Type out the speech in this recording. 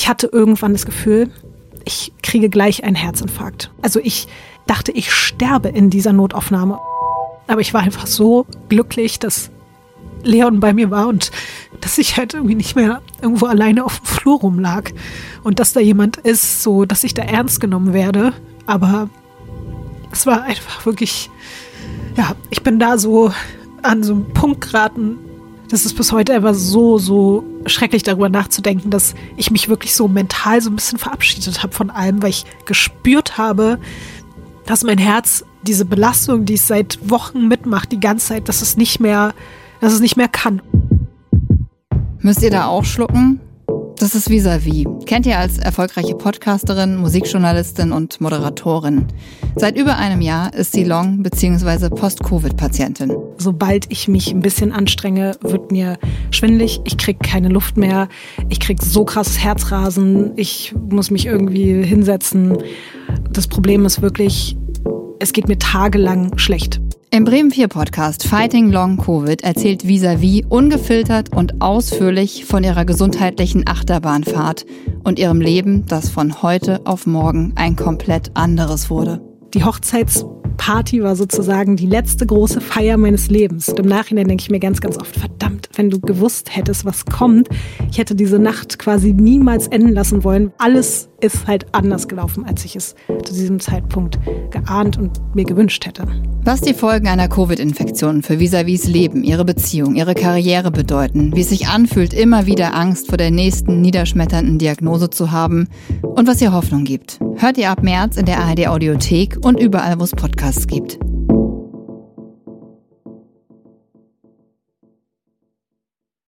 ich hatte irgendwann das Gefühl, ich kriege gleich einen Herzinfarkt. Also ich dachte, ich sterbe in dieser Notaufnahme. Aber ich war einfach so glücklich, dass Leon bei mir war und dass ich halt irgendwie nicht mehr irgendwo alleine auf dem Flur rumlag und dass da jemand ist, so dass ich da ernst genommen werde. Aber es war einfach wirklich, ja, ich bin da so an so einen Punkt geraten, das ist bis heute einfach so, so schrecklich darüber nachzudenken, dass ich mich wirklich so mental so ein bisschen verabschiedet habe von allem, weil ich gespürt habe, dass mein Herz diese Belastung, die es seit Wochen mitmacht, die ganze Zeit, dass es nicht mehr, dass es nicht mehr kann. Müsst ihr da auch schlucken? Das ist Visavi. Kennt ihr als erfolgreiche Podcasterin, Musikjournalistin und Moderatorin. Seit über einem Jahr ist sie Long- bzw. Post-Covid-Patientin. Sobald ich mich ein bisschen anstrenge, wird mir schwindlig. Ich kriege keine Luft mehr. Ich kriege so krasses Herzrasen. Ich muss mich irgendwie hinsetzen. Das Problem ist wirklich, es geht mir tagelang schlecht. Im Bremen 4 Podcast Fighting Long Covid erzählt Visavi ungefiltert und ausführlich von ihrer gesundheitlichen Achterbahnfahrt und ihrem Leben, das von heute auf morgen ein komplett anderes wurde. Die Hochzeitsparty war sozusagen die letzte große Feier meines Lebens. Und im Nachhinein denke ich mir ganz, ganz oft, verdammt, wenn du gewusst hättest, was kommt, ich hätte diese Nacht quasi niemals enden lassen wollen. Alles ist halt anders gelaufen, als ich es zu diesem Zeitpunkt geahnt und mir gewünscht hätte. Was die Folgen einer Covid-Infektion für Visavis Leben, ihre Beziehung, ihre Karriere bedeuten, wie es sich anfühlt, immer wieder Angst vor der nächsten niederschmetternden Diagnose zu haben und was ihr Hoffnung gibt, hört ihr ab März in der ARD Audiothek und überall, wo es Podcasts gibt.